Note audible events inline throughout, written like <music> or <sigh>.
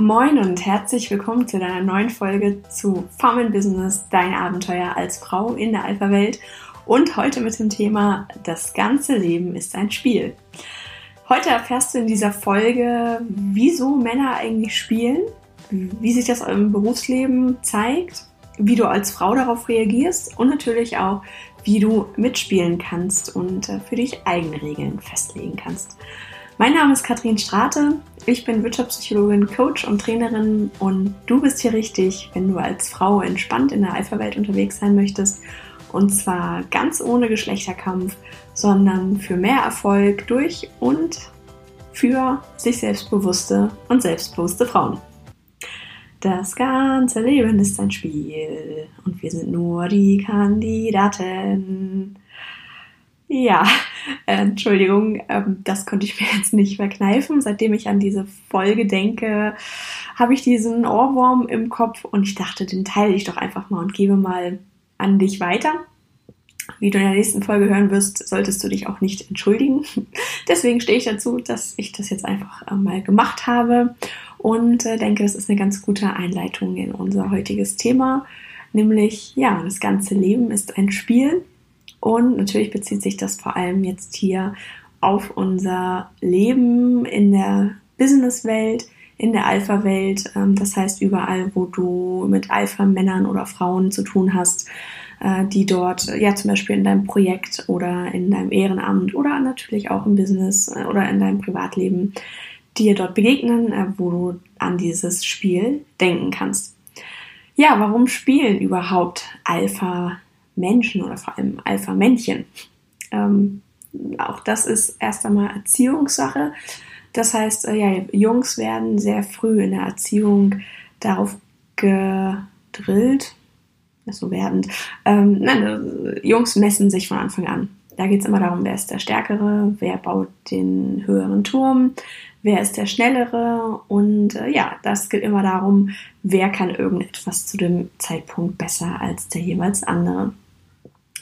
Moin und herzlich willkommen zu deiner neuen Folge zu Farm Business, dein Abenteuer als Frau in der Alpha-Welt und heute mit dem Thema Das ganze Leben ist ein Spiel. Heute erfährst du in dieser Folge, wieso Männer eigentlich spielen, wie sich das im Berufsleben zeigt, wie du als Frau darauf reagierst und natürlich auch, wie du mitspielen kannst und äh, für dich eigene Regeln festlegen kannst. Mein Name ist Katrin Strate, ich bin Wirtschaftspsychologin, Coach und Trainerin und du bist hier richtig, wenn du als Frau entspannt in der Alpha-Welt unterwegs sein möchtest und zwar ganz ohne Geschlechterkampf, sondern für mehr Erfolg durch und für sich selbstbewusste und selbstbewusste Frauen. Das ganze Leben ist ein Spiel und wir sind nur die Kandidaten. Ja, äh, Entschuldigung, ähm, das konnte ich <laughs> mir jetzt nicht verkneifen. Seitdem ich an diese Folge denke, habe ich diesen Ohrwurm im Kopf und ich dachte, den teile ich doch einfach mal und gebe mal an dich weiter. Wie du in der nächsten Folge hören wirst, solltest du dich auch nicht entschuldigen. <laughs> Deswegen stehe ich dazu, dass ich das jetzt einfach äh, mal gemacht habe und äh, denke, das ist eine ganz gute Einleitung in unser heutiges Thema, nämlich ja, das ganze Leben ist ein Spiel und natürlich bezieht sich das vor allem jetzt hier auf unser Leben in der Businesswelt, in der Alpha-Welt. Ähm, das heißt, überall, wo du mit Alpha-Männern oder Frauen zu tun hast, äh, die dort, ja, zum Beispiel in deinem Projekt oder in deinem Ehrenamt oder natürlich auch im Business äh, oder in deinem Privatleben dir dort begegnen, äh, wo du an dieses Spiel denken kannst. Ja, warum spielen überhaupt Alpha Menschen oder vor allem Alpha-Männchen. Ähm, auch das ist erst einmal Erziehungssache. Das heißt, äh, ja, Jungs werden sehr früh in der Erziehung darauf gedrillt, so werdend. Ähm, nein, äh, Jungs messen sich von Anfang an. Da geht es immer darum, wer ist der Stärkere, wer baut den höheren Turm, wer ist der Schnellere und äh, ja, das geht immer darum, wer kann irgendetwas zu dem Zeitpunkt besser als der jeweils andere.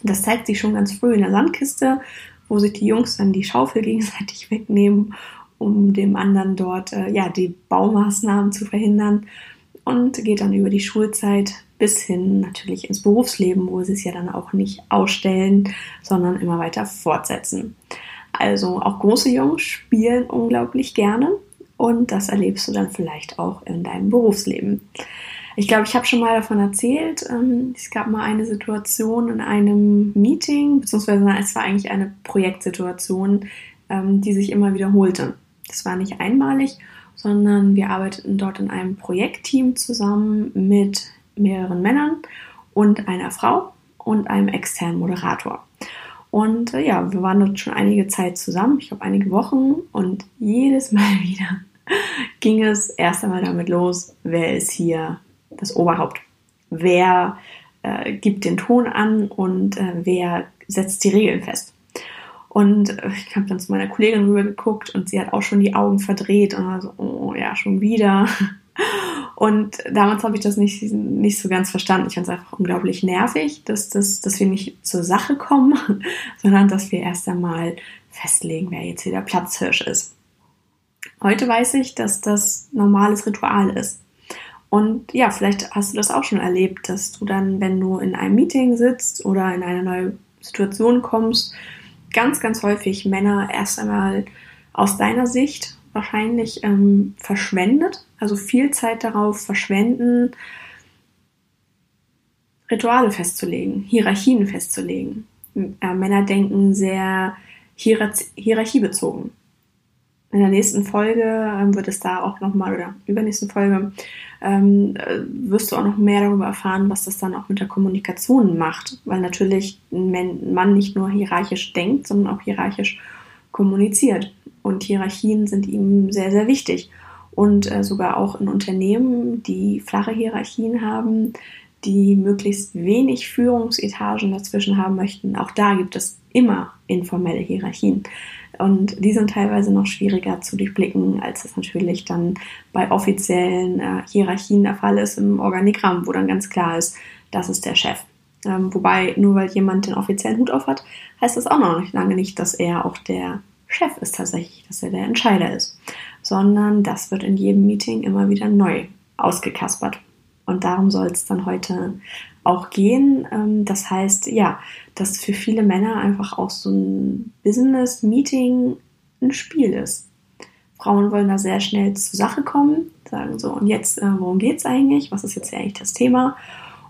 Das zeigt sich schon ganz früh in der Sandkiste, wo sich die Jungs dann die Schaufel <laughs> gegenseitig wegnehmen, um dem anderen dort äh, ja, die Baumaßnahmen zu verhindern. Und geht dann über die Schulzeit bis hin natürlich ins Berufsleben, wo sie es ja dann auch nicht ausstellen, sondern immer weiter fortsetzen. Also auch große Jungs spielen unglaublich gerne und das erlebst du dann vielleicht auch in deinem Berufsleben. Ich glaube, ich habe schon mal davon erzählt. Ähm, es gab mal eine Situation in einem Meeting, beziehungsweise es war eigentlich eine Projektsituation, ähm, die sich immer wiederholte. Das war nicht einmalig, sondern wir arbeiteten dort in einem Projektteam zusammen mit mehreren Männern und einer Frau und einem externen Moderator. Und äh, ja, wir waren dort schon einige Zeit zusammen, ich glaube einige Wochen und jedes Mal <laughs> wieder ging es erst einmal damit los, wer ist hier das Oberhaupt. Wer äh, gibt den Ton an und äh, wer setzt die Regeln fest. Und äh, ich habe dann zu meiner Kollegin rüber geguckt und sie hat auch schon die Augen verdreht und war so, oh ja, schon wieder. <laughs> Und damals habe ich das nicht, nicht so ganz verstanden. Ich fand es einfach unglaublich nervig, dass, dass, dass wir nicht zur Sache kommen, <laughs> sondern dass wir erst einmal festlegen, wer jetzt hier der Platzhirsch ist. Heute weiß ich, dass das normales Ritual ist. Und ja, vielleicht hast du das auch schon erlebt, dass du dann, wenn du in einem Meeting sitzt oder in eine neue Situation kommst, ganz, ganz häufig Männer erst einmal aus deiner Sicht wahrscheinlich ähm, verschwendet, also viel Zeit darauf verschwenden, Rituale festzulegen, Hierarchien festzulegen. Äh, Männer denken sehr hierar hierarchiebezogen. In der nächsten Folge ähm, wird es da auch nochmal, oder übernächsten Folge, ähm, äh, wirst du auch noch mehr darüber erfahren, was das dann auch mit der Kommunikation macht. Weil natürlich ein Mann nicht nur hierarchisch denkt, sondern auch hierarchisch kommuniziert. Und Hierarchien sind ihm sehr, sehr wichtig. Und äh, sogar auch in Unternehmen, die flache Hierarchien haben, die möglichst wenig Führungsetagen dazwischen haben möchten, auch da gibt es immer informelle Hierarchien. Und die sind teilweise noch schwieriger zu durchblicken, als es natürlich dann bei offiziellen äh, Hierarchien der Fall ist im Organigramm, wo dann ganz klar ist, das ist der Chef. Ähm, wobei, nur weil jemand den offiziellen Hut auf hat, heißt das auch noch nicht lange nicht, dass er auch der Chef ist tatsächlich, dass er der Entscheider ist. sondern das wird in jedem Meeting immer wieder neu ausgekaspert. Und darum soll es dann heute auch gehen. Ähm, das heißt, ja, dass für viele Männer einfach auch so ein Business-Meeting ein Spiel ist. Frauen wollen da sehr schnell zur Sache kommen, sagen so, und jetzt, äh, worum geht es eigentlich? Was ist jetzt eigentlich das Thema?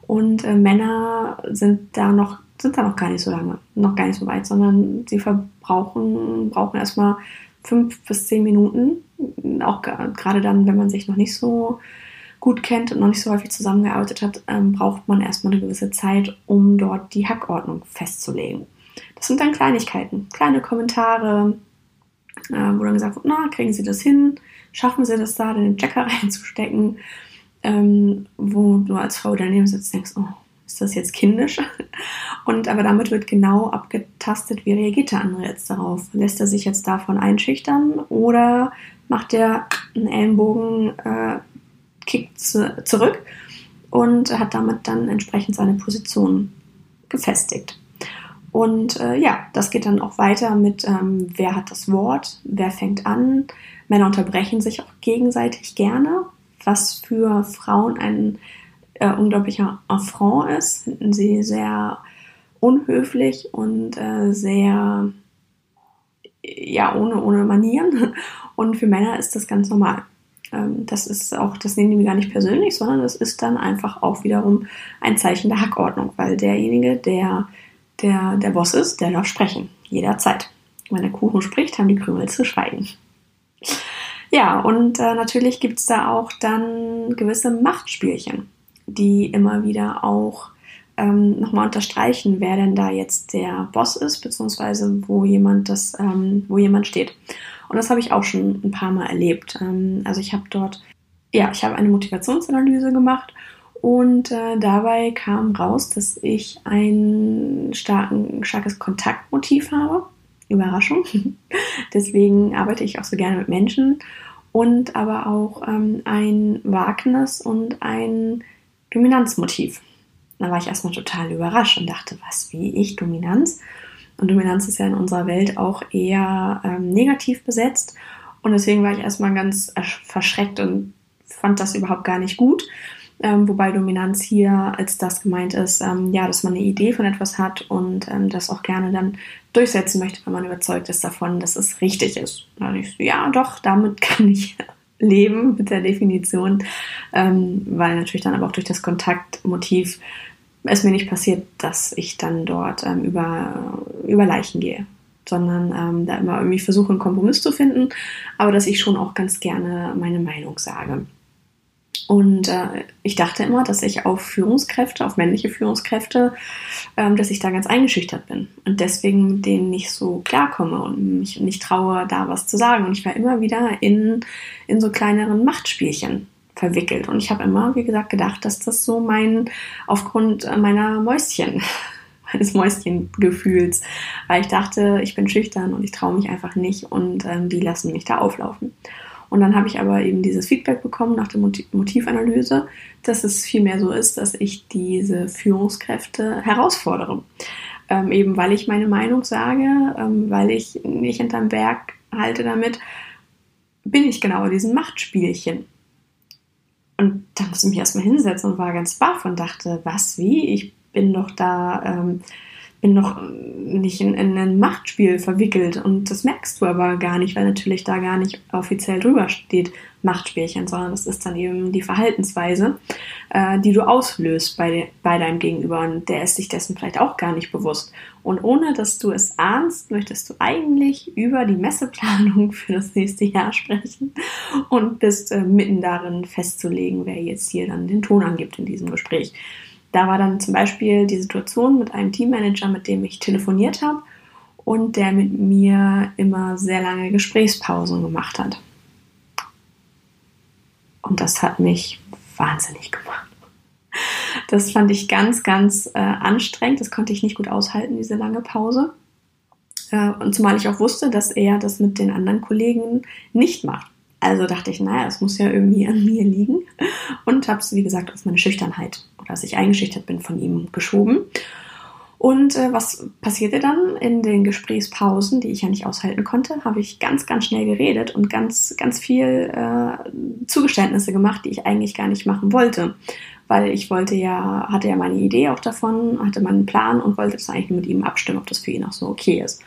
Und äh, Männer sind da noch, sind da noch gar nicht so lange, noch gar nicht so weit, sondern sie verbrauchen, brauchen erstmal fünf bis zehn Minuten, auch gerade dann, wenn man sich noch nicht so gut kennt und noch nicht so häufig zusammengearbeitet hat, ähm, braucht man erstmal eine gewisse Zeit, um dort die Hackordnung festzulegen. Das sind dann Kleinigkeiten, kleine Kommentare, äh, wo dann gesagt wird, na, kriegen Sie das hin? Schaffen Sie das da, den Checker <laughs> reinzustecken? Ähm, wo du als Frau daneben sitzt denkst, oh, ist das jetzt kindisch? <laughs> Und aber damit wird genau abgetastet, wie reagiert der andere jetzt darauf? Lässt er sich jetzt davon einschüchtern oder macht er einen Ellenbogen, äh, kickt zu, zurück und hat damit dann entsprechend seine Position gefestigt? Und äh, ja, das geht dann auch weiter mit, ähm, wer hat das Wort, wer fängt an. Männer unterbrechen sich auch gegenseitig gerne, was für Frauen ein äh, unglaublicher Affront ist. Finden sie sehr unhöflich und äh, sehr, ja, ohne, ohne Manieren. <laughs> Und für Männer ist das ganz normal. Ähm, das ist auch, das nehmen die gar nicht persönlich, sondern das ist dann einfach auch wiederum ein Zeichen der Hackordnung, weil derjenige, der der, der Boss ist, der darf sprechen. Jederzeit. Wenn der Kuchen spricht, haben die Krümel zu schweigen. Ja, und äh, natürlich gibt es da auch dann gewisse Machtspielchen, die immer wieder auch ähm, nochmal unterstreichen, wer denn da jetzt der Boss ist, beziehungsweise wo jemand das, ähm, wo jemand steht. Und das habe ich auch schon ein paar Mal erlebt. Ähm, also ich habe dort, ja, ich habe eine Motivationsanalyse gemacht und äh, dabei kam raus, dass ich ein starken, starkes Kontaktmotiv habe. Überraschung. <laughs> Deswegen arbeite ich auch so gerne mit Menschen. Und aber auch ähm, ein Wagnis und ein Dominanzmotiv. Da war ich erstmal total überrascht und dachte, was, wie ich Dominanz? Und Dominanz ist ja in unserer Welt auch eher ähm, negativ besetzt. Und deswegen war ich erstmal ganz verschreckt und fand das überhaupt gar nicht gut. Ähm, wobei Dominanz hier als das gemeint ist, ähm, ja, dass man eine Idee von etwas hat und ähm, das auch gerne dann durchsetzen möchte, wenn man überzeugt ist davon, dass es richtig ist. Ich so, ja, doch, damit <laughs> kann ich leben mit der Definition, ähm, weil natürlich dann aber auch durch das Kontaktmotiv es mir nicht passiert, dass ich dann dort ähm, über, über Leichen gehe sondern ähm, da immer irgendwie versuche, einen Kompromiss zu finden, aber dass ich schon auch ganz gerne meine Meinung sage. Und äh, ich dachte immer, dass ich auf Führungskräfte, auf männliche Führungskräfte, ähm, dass ich da ganz eingeschüchtert bin und deswegen denen nicht so klarkomme und mich nicht traue, da was zu sagen. Und ich war immer wieder in, in so kleineren Machtspielchen verwickelt. Und ich habe immer, wie gesagt, gedacht, dass das so mein, aufgrund meiner Mäuschen, meines Mäuschengefühls, weil ich dachte, ich bin schüchtern und ich traue mich einfach nicht und ähm, die lassen mich da auflaufen. Und dann habe ich aber eben dieses Feedback bekommen nach der Motivanalyse, dass es vielmehr so ist, dass ich diese Führungskräfte herausfordere. Ähm, eben weil ich meine Meinung sage, ähm, weil ich nicht hinterm Berg halte damit, bin ich genau in diesem Machtspielchen. Und da musste ich mich erstmal hinsetzen und war ganz baff und dachte, was, wie? Ich bin doch da ähm, bin noch nicht in, in, ein Machtspiel verwickelt und das merkst du aber gar nicht, weil natürlich da gar nicht offiziell drüber steht Machtspielchen, sondern das ist dann eben die Verhaltensweise, äh, die du auslöst bei, bei deinem Gegenüber und der ist sich dessen vielleicht auch gar nicht bewusst. Und ohne dass du es ahnst, möchtest du eigentlich über die Messeplanung <laughs> für das nächste Jahr sprechen und bist äh, mitten darin festzulegen, wer jetzt hier dann den Ton angibt in diesem Gespräch. Da war dann zum Beispiel die Situation mit einem Teammanager, mit dem ich telefoniert habe und der mit mir immer sehr lange Gesprächspausen gemacht hat. Und das hat mich wahnsinnig gemacht. Das fand ich ganz, ganz äh, anstrengend. Das konnte ich nicht gut aushalten, diese lange Pause. Äh, und zumal ich auch wusste, dass er das mit den anderen Kollegen nicht macht. Also dachte ich, naja, es muss ja irgendwie an mir liegen. Und habe es, wie gesagt, auf meine Schüchternheit oder dass ich eingeschüchtert bin von ihm geschoben. Und äh, was passierte dann in den Gesprächspausen, die ich ja nicht aushalten konnte, habe ich ganz, ganz schnell geredet und ganz, ganz viel äh, Zugeständnisse gemacht, die ich eigentlich gar nicht machen wollte. Weil ich wollte ja, hatte ja meine Idee auch davon, hatte meinen Plan und wollte das eigentlich mit ihm abstimmen, ob das für ihn auch so okay ist.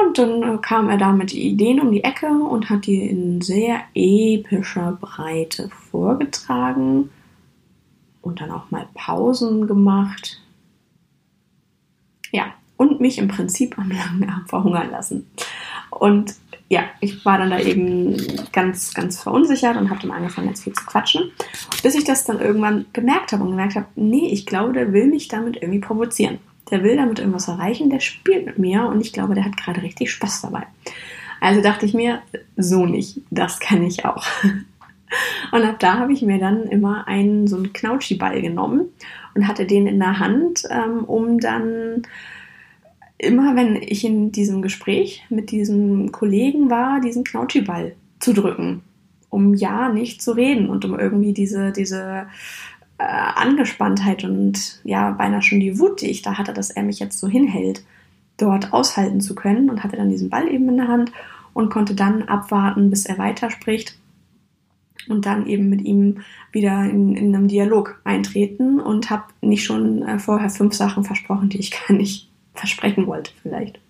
Und dann äh, kam er da mit Ideen um die Ecke und hat die in sehr epischer Breite vorgetragen und dann auch mal Pausen gemacht ja, und mich im Prinzip am langen Arm verhungern lassen. Und ja, ich war dann da eben ganz, ganz verunsichert und habe dann angefangen, ganz viel zu quatschen, bis ich das dann irgendwann gemerkt habe und gemerkt habe, nee, ich glaube, der will mich damit irgendwie provozieren. Der will damit irgendwas erreichen, der spielt mit mir und ich glaube, der hat gerade richtig Spaß dabei. Also dachte ich mir, so nicht, das kann ich auch. <laughs> Und ab da habe ich mir dann immer einen so einen Knautschiball genommen und hatte den in der Hand, ähm, um dann immer, wenn ich in diesem Gespräch mit diesem Kollegen war, diesen Knautschiball zu drücken, um ja nicht zu reden und um irgendwie diese, diese äh, Angespanntheit und ja, beinahe schon die Wut, die ich da hatte, dass er mich jetzt so hinhält, dort aushalten zu können und hatte dann diesen Ball eben in der Hand und konnte dann abwarten, bis er weiterspricht und dann eben mit ihm wieder in, in einem Dialog eintreten und habe nicht schon äh, vorher fünf Sachen versprochen, die ich <laughs> gar nicht versprechen wollte vielleicht.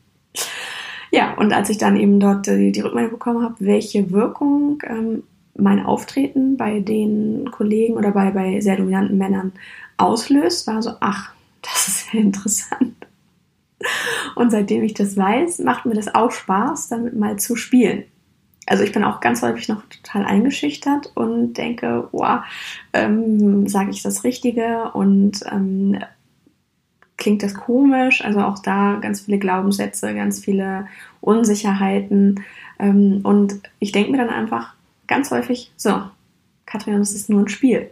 Ja, und als ich dann eben dort die, die Rückmeldung bekommen habe, welche Wirkung ähm, mein Auftreten bei den Kollegen oder bei, bei sehr dominanten Männern auslöst, war so, ach, das ist ja <laughs> interessant. Und seitdem ich das weiß, macht mir das auch Spaß, damit mal zu spielen also ich bin auch ganz häufig noch total eingeschüchtert und denke, wow, ähm, sage ich das Richtige und ähm, klingt das komisch? Also auch da ganz viele Glaubenssätze, ganz viele Unsicherheiten. Ähm, und ich denke mir dann einfach ganz häufig, so, Katrin, das ist nur ein Spiel.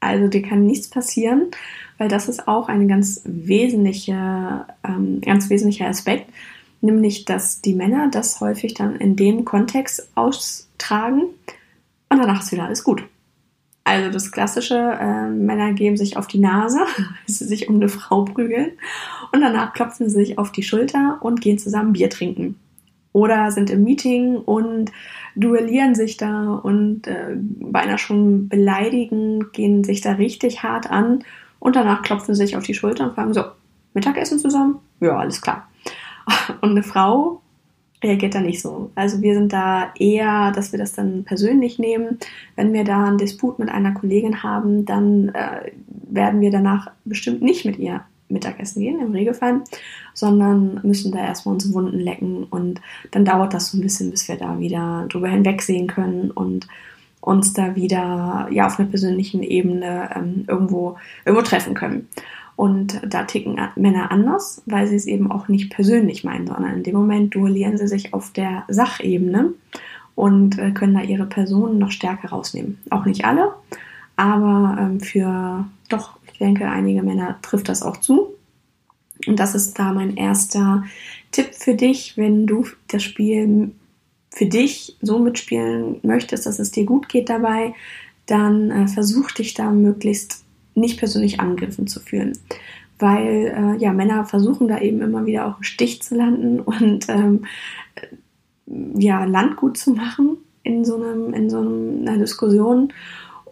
Also dir kann nichts passieren, weil das ist auch ein ganz wesentlicher, ähm, ganz wesentlicher Aspekt, nämlich dass die Männer das häufig dann in dem Kontext austragen und danach ist wieder alles gut. Also das klassische, äh, Männer geben sich auf die Nase, <laughs> sie sich um eine Frau prügeln und danach klopfen sie sich auf die Schulter und gehen zusammen Bier trinken. Oder sind im Meeting und duellieren sich da und äh, beinahe schon beleidigen, gehen sich da richtig hart an und danach klopfen sie sich auf die Schulter und fragen so, Mittagessen zusammen? Ja, alles klar. <laughs> Und eine Frau reagiert da nicht so. Also wir sind da eher, dass wir das dann persönlich nehmen. Wenn wir da einen Disput mit einer Kollegin haben, dann äh, werden wir danach bestimmt nicht mit ihr Mittagessen gehen, im Regelfall, sondern müssen da erstmal unsere Wunden lecken und dann dauert das so ein bisschen, bis wir da wieder drüber hinwegsehen können und uns da wieder ja auf einer persönlichen Ebene ähm, irgendwo irgendwo treffen können. Und da ticken Männer anders, weil sie es eben auch nicht persönlich meinen, sondern in dem Moment duellieren sie sich auf der Sachebene und äh, können da ihre Personen noch stärker rausnehmen. Auch nicht alle, aber ähm, für doch, ich denke, einige Männer trifft das auch zu. Und das ist da mein erster Tipp für dich, wenn du das Spiel für dich so mitspielen möchtest, dass es dir gut geht dabei, dann äh, versuch dich da möglichst nicht persönlich angegriffen zu fühlen. Weil äh, ja, Männer versuchen da eben immer wieder auch im Stich zu landen <laughs> und ähm, ja, Landgut zu machen in so, einem, in so einer Diskussion.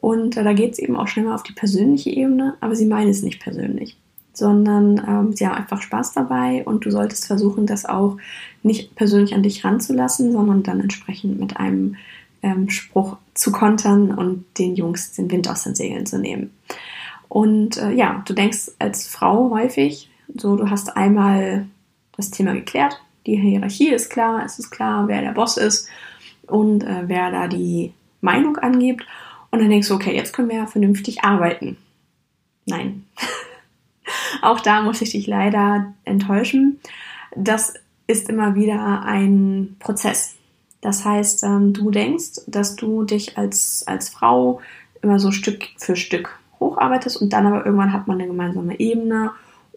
Und äh, da geht es eben auch schnell mal auf die persönliche Ebene, aber sie meinen es nicht persönlich, sondern ähm, sie haben einfach Spaß dabei und du solltest versuchen, das auch nicht persönlich an dich ranzulassen, sondern dann entsprechend mit einem ähm, Spruch zu kontern und den Jungs den Wind aus den Segeln zu nehmen. Und äh, ja, du denkst als Frau häufig, so du hast einmal das Thema geklärt, die Hierarchie ist klar, es ist klar, wer der Boss ist und äh, wer da die Meinung angibt. Und dann denkst du, okay, jetzt können wir ja vernünftig arbeiten. Nein. <laughs> Auch da muss ich dich leider enttäuschen. Das ist immer wieder ein Prozess. Das heißt, ähm, du denkst, dass du dich als, als Frau immer so Stück für Stück hocharbeitest und dann aber irgendwann hat man eine gemeinsame Ebene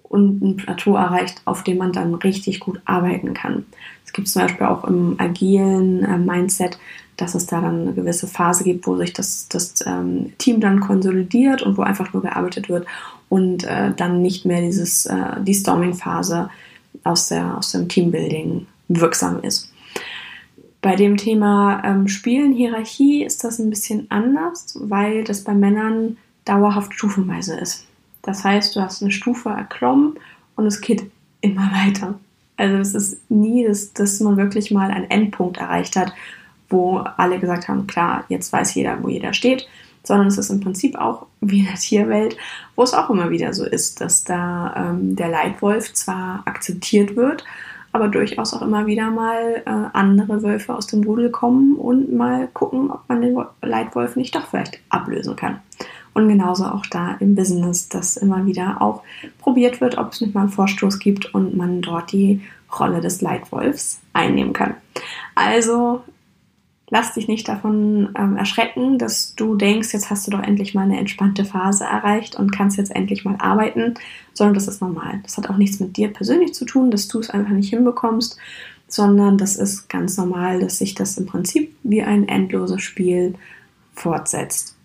und ein Plateau erreicht, auf dem man dann richtig gut arbeiten kann. Es gibt zum Beispiel auch im agilen äh, Mindset, dass es da dann eine gewisse Phase gibt, wo sich das, das ähm, Team dann konsolidiert und wo einfach nur gearbeitet wird und äh, dann nicht mehr dieses, äh, die Storming-Phase aus, aus dem Teambuilding wirksam ist. Bei dem Thema ähm, Spielen, Hierarchie ist das ein bisschen anders, weil das bei Männern dauerhaft stufenweise ist. Das heißt, du hast eine Stufe erklommen und es geht immer <laughs> weiter. Also es ist nie, dass, dass man wirklich mal einen Endpunkt erreicht hat, wo alle gesagt haben, klar, jetzt weiß jeder, wo jeder steht, sondern es ist im Prinzip auch wie in der Tierwelt, wo es auch immer wieder so ist, dass da ähm, der Leitwolf zwar akzeptiert wird, aber durchaus auch immer wieder mal äh, andere Wölfe aus dem Rudel kommen und mal gucken, ob man den Leitwolf nicht doch vielleicht ablösen kann. Und genauso auch da im Business, dass immer wieder auch probiert wird, ob es nicht mal einen Vorstoß gibt und man dort die Rolle des Leitwolfs einnehmen kann. Also lass dich nicht davon ähm, erschrecken, dass du denkst, jetzt hast du doch endlich mal eine entspannte Phase erreicht und kannst jetzt endlich mal arbeiten, sondern das ist normal. Das hat auch nichts mit dir persönlich zu tun, dass du es einfach nicht hinbekommst, sondern das ist ganz normal, dass sich das im Prinzip wie ein endloses Spiel fortsetzt.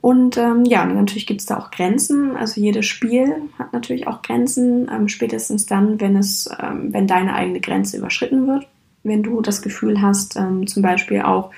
Und ähm, ja, natürlich gibt es da auch Grenzen. Also jedes Spiel hat natürlich auch Grenzen, ähm, spätestens dann, wenn es, ähm, wenn deine eigene Grenze überschritten wird wenn du das Gefühl hast, ähm, zum Beispiel auch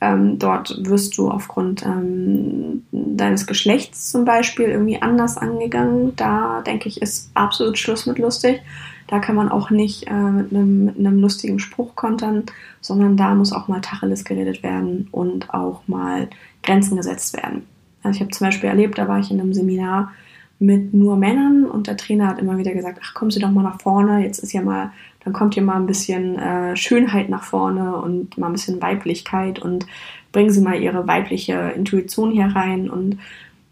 ähm, dort wirst du aufgrund ähm, deines Geschlechts zum Beispiel irgendwie anders angegangen. Da denke ich, ist absolut Schluss mit lustig. Da kann man auch nicht äh, mit, einem, mit einem lustigen Spruch kontern, sondern da muss auch mal Tacheles geredet werden und auch mal Grenzen gesetzt werden. Also ich habe zum Beispiel erlebt, da war ich in einem Seminar mit nur Männern. Und der Trainer hat immer wieder gesagt, ach kommen Sie doch mal nach vorne, jetzt ist ja mal dann kommt hier mal ein bisschen äh, Schönheit nach vorne und mal ein bisschen Weiblichkeit und bringen Sie mal Ihre weibliche Intuition hier rein. Und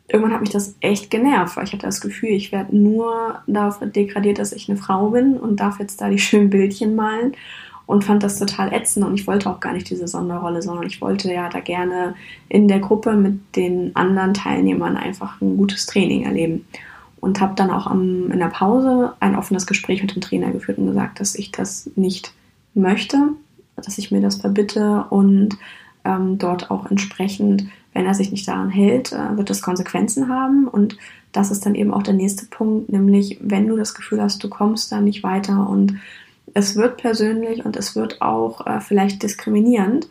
irgendwann hat mich das echt genervt, weil ich hatte das Gefühl, ich werde nur darauf degradiert, dass ich eine Frau bin und darf jetzt da die schönen Bildchen malen und fand das total ätzend. Und ich wollte auch gar nicht diese Sonderrolle, sondern ich wollte ja da gerne in der Gruppe mit den anderen Teilnehmern einfach ein gutes Training erleben. Und habe dann auch am, in der Pause ein offenes Gespräch mit dem Trainer geführt und gesagt, dass ich das nicht möchte, dass ich mir das verbitte und ähm, dort auch entsprechend, wenn er sich nicht daran hält, äh, wird das Konsequenzen haben. Und das ist dann eben auch der nächste Punkt, nämlich wenn du das Gefühl hast, du kommst da nicht weiter und es wird persönlich und es wird auch äh, vielleicht diskriminierend,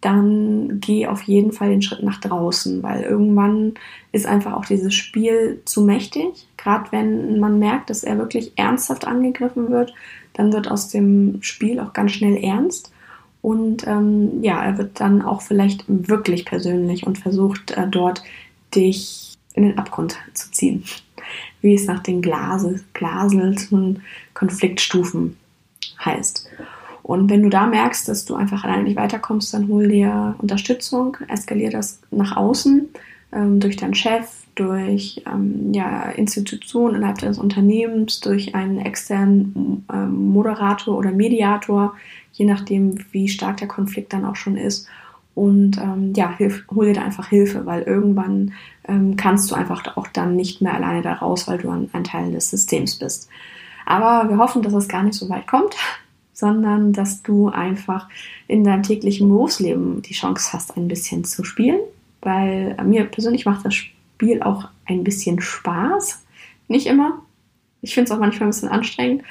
dann geh auf jeden Fall den Schritt nach draußen, weil irgendwann ist einfach auch dieses Spiel zu mächtig. Gerade wenn man merkt, dass er wirklich ernsthaft angegriffen wird, dann wird aus dem Spiel auch ganz schnell ernst. Und ähm, ja, er wird dann auch vielleicht wirklich persönlich und versucht äh, dort dich in den Abgrund zu ziehen. Wie es nach den Glase, glaselten Konfliktstufen heißt. Und wenn du da merkst, dass du einfach alleine nicht weiterkommst, dann hol dir Unterstützung, eskalier das nach außen ähm, durch deinen Chef, durch ähm, ja, Institutionen innerhalb des Unternehmens, durch einen externen ähm, Moderator oder Mediator, je nachdem, wie stark der Konflikt dann auch schon ist. Und ähm, ja, hilf, hol dir da einfach Hilfe, weil irgendwann ähm, kannst du einfach auch dann nicht mehr alleine da raus, weil du ein, ein Teil des Systems bist. Aber wir hoffen, dass es gar nicht so weit kommt <laughs> sondern dass du einfach in deinem täglichen Berufsleben die Chance hast, ein bisschen zu spielen, weil mir persönlich macht das Spiel auch ein bisschen Spaß. Nicht immer. Ich finde es auch manchmal ein bisschen anstrengend,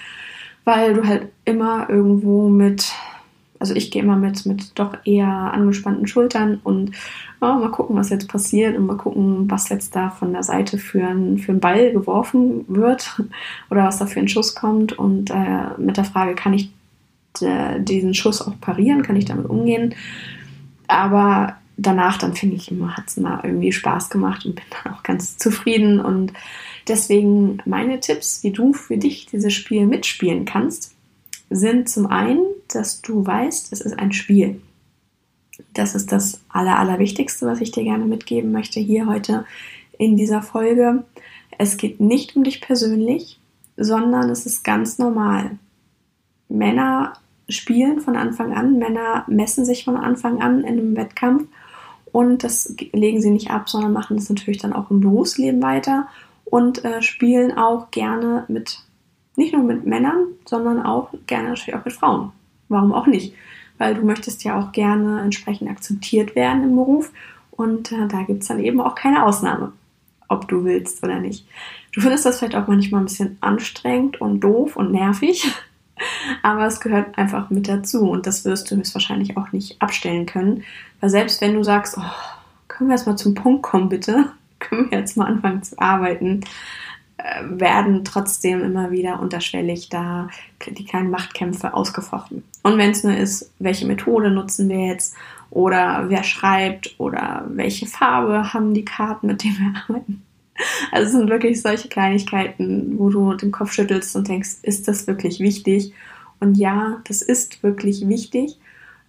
weil du halt immer irgendwo mit, also ich gehe immer mit, mit doch eher angespannten Schultern und oh, mal gucken, was jetzt passiert und mal gucken, was jetzt da von der Seite für einen für Ball geworfen wird <laughs> oder was da für ein Schuss kommt und äh, mit der Frage, kann ich äh, diesen Schuss auch parieren, kann ich damit umgehen. Aber danach dann finde ich immer, hat es mal irgendwie Spaß gemacht und bin dann auch ganz zufrieden. Und deswegen meine Tipps, wie du für dich dieses Spiel mitspielen kannst, sind zum einen, dass du weißt, es ist ein Spiel. Das ist das Aller, Allerwichtigste, was ich dir gerne mitgeben möchte hier heute in dieser Folge. Es geht nicht um dich persönlich, sondern es ist ganz normal. Männer spielen von Anfang an, Männer messen sich von Anfang an in einem Wettkampf und das legen sie nicht ab, sondern machen das natürlich dann auch im Berufsleben weiter und äh, spielen auch gerne mit, nicht nur mit Männern, sondern auch gerne natürlich auch mit Frauen. Warum auch nicht? Weil du möchtest ja auch gerne entsprechend akzeptiert werden im Beruf und äh, da gibt es dann eben auch keine Ausnahme, ob du willst oder nicht. Du findest das vielleicht auch manchmal ein bisschen anstrengend und doof und nervig, <laughs> aber es gehört einfach mit dazu und das wirst du höchstwahrscheinlich auch nicht abstellen können, weil selbst wenn du sagst, oh, können wir jetzt mal zum Punkt kommen, bitte, <laughs> können wir jetzt mal anfangen zu arbeiten, werden trotzdem immer wieder unterschwellig da die kleinen Machtkämpfe ausgefochten. Und wenn es nur ist, welche Methode nutzen wir jetzt oder wer schreibt oder welche Farbe haben die Karten, mit denen wir <laughs> arbeiten. Also es sind wirklich solche Kleinigkeiten, wo du den Kopf schüttelst und denkst, ist das wirklich wichtig? Und ja, das ist wirklich wichtig.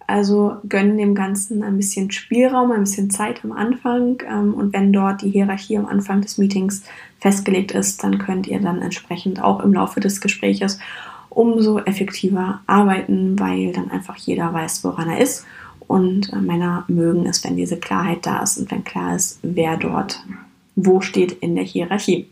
Also gönnen dem Ganzen ein bisschen Spielraum, ein bisschen Zeit am Anfang. Ähm, und wenn dort die Hierarchie am Anfang des Meetings festgelegt ist, dann könnt ihr dann entsprechend auch im Laufe des Gespräches umso effektiver arbeiten, weil dann einfach jeder weiß, woran er ist. Und äh, Männer mögen es, wenn diese Klarheit da ist und wenn klar ist, wer dort wo steht in der Hierarchie.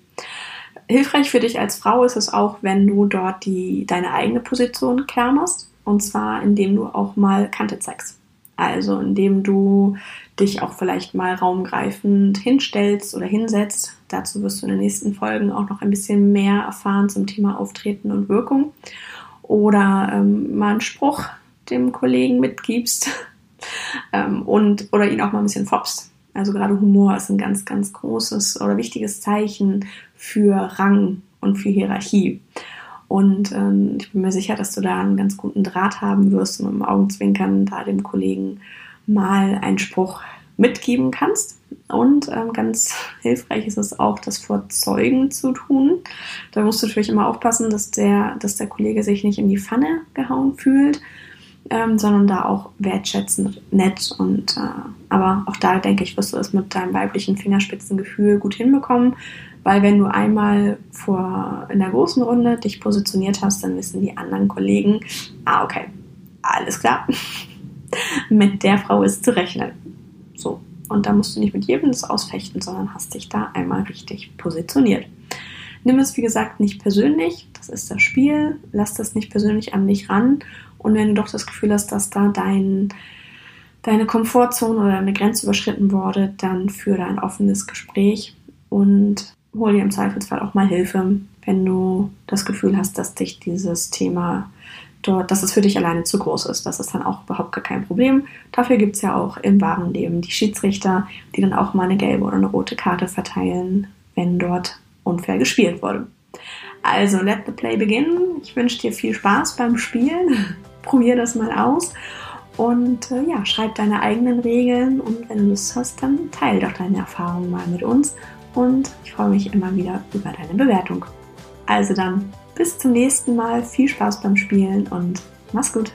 Hilfreich für dich als Frau ist es auch, wenn du dort die, deine eigene Position klar machst. Und zwar, indem du auch mal Kante zeigst. Also, indem du dich auch vielleicht mal raumgreifend hinstellst oder hinsetzt. Dazu wirst du in den nächsten Folgen auch noch ein bisschen mehr erfahren zum Thema Auftreten und Wirkung. Oder ähm, mal einen Spruch dem Kollegen mitgibst <laughs> ähm, und oder ihn auch mal ein bisschen fopst. Also gerade Humor ist ein ganz, ganz großes oder wichtiges Zeichen für Rang und für Hierarchie. Und ähm, ich bin mir sicher, dass du da einen ganz guten Draht haben wirst und im Augenzwinkern da dem Kollegen mal einen Spruch mitgeben kannst. Und ähm, ganz hilfreich ist es auch, das vor Zeugen zu tun. Da musst du natürlich immer aufpassen, dass der, dass der Kollege sich nicht in die Pfanne gehauen fühlt, ähm, sondern da auch wertschätzend, nett und äh, aber auch da denke ich, wirst du es mit deinem weiblichen Fingerspitzengefühl gut hinbekommen, weil wenn du einmal vor in der großen Runde dich positioniert hast, dann wissen die anderen Kollegen, ah okay, alles klar, <laughs> mit der Frau ist zu rechnen. So und da musst du nicht mit jedem das ausfechten, sondern hast dich da einmal richtig positioniert. Nimm es, wie gesagt, nicht persönlich. Das ist das Spiel. Lass das nicht persönlich an dich ran und wenn du doch das Gefühl hast, dass da dein, deine Komfortzone oder eine Grenze überschritten wurde, dann führe ein offenes Gespräch und hol dir im Zweifelsfall auch mal Hilfe, wenn du das Gefühl hast, dass dich dieses Thema dort, dass es für dich alleine zu groß ist. Das ist dann auch überhaupt gar kein Problem. Dafür gibt es ja auch im wahren Leben die Schiedsrichter, die dann auch mal eine gelbe oder eine rote Karte verteilen, wenn dort unfair gespielt wurde. Also, let the play begin. Ich wünsche dir viel Spaß beim Spielen <laughs> probier das mal aus und äh, ja, schreib deine eigenen Regeln und wenn du Lust hast, dann teile doch deine Erfahrungen mal mit uns und ich freue mich immer wieder über deine Bewertung. Also dann, bis zum nächsten Mal, viel Spaß beim Spielen und mach's gut!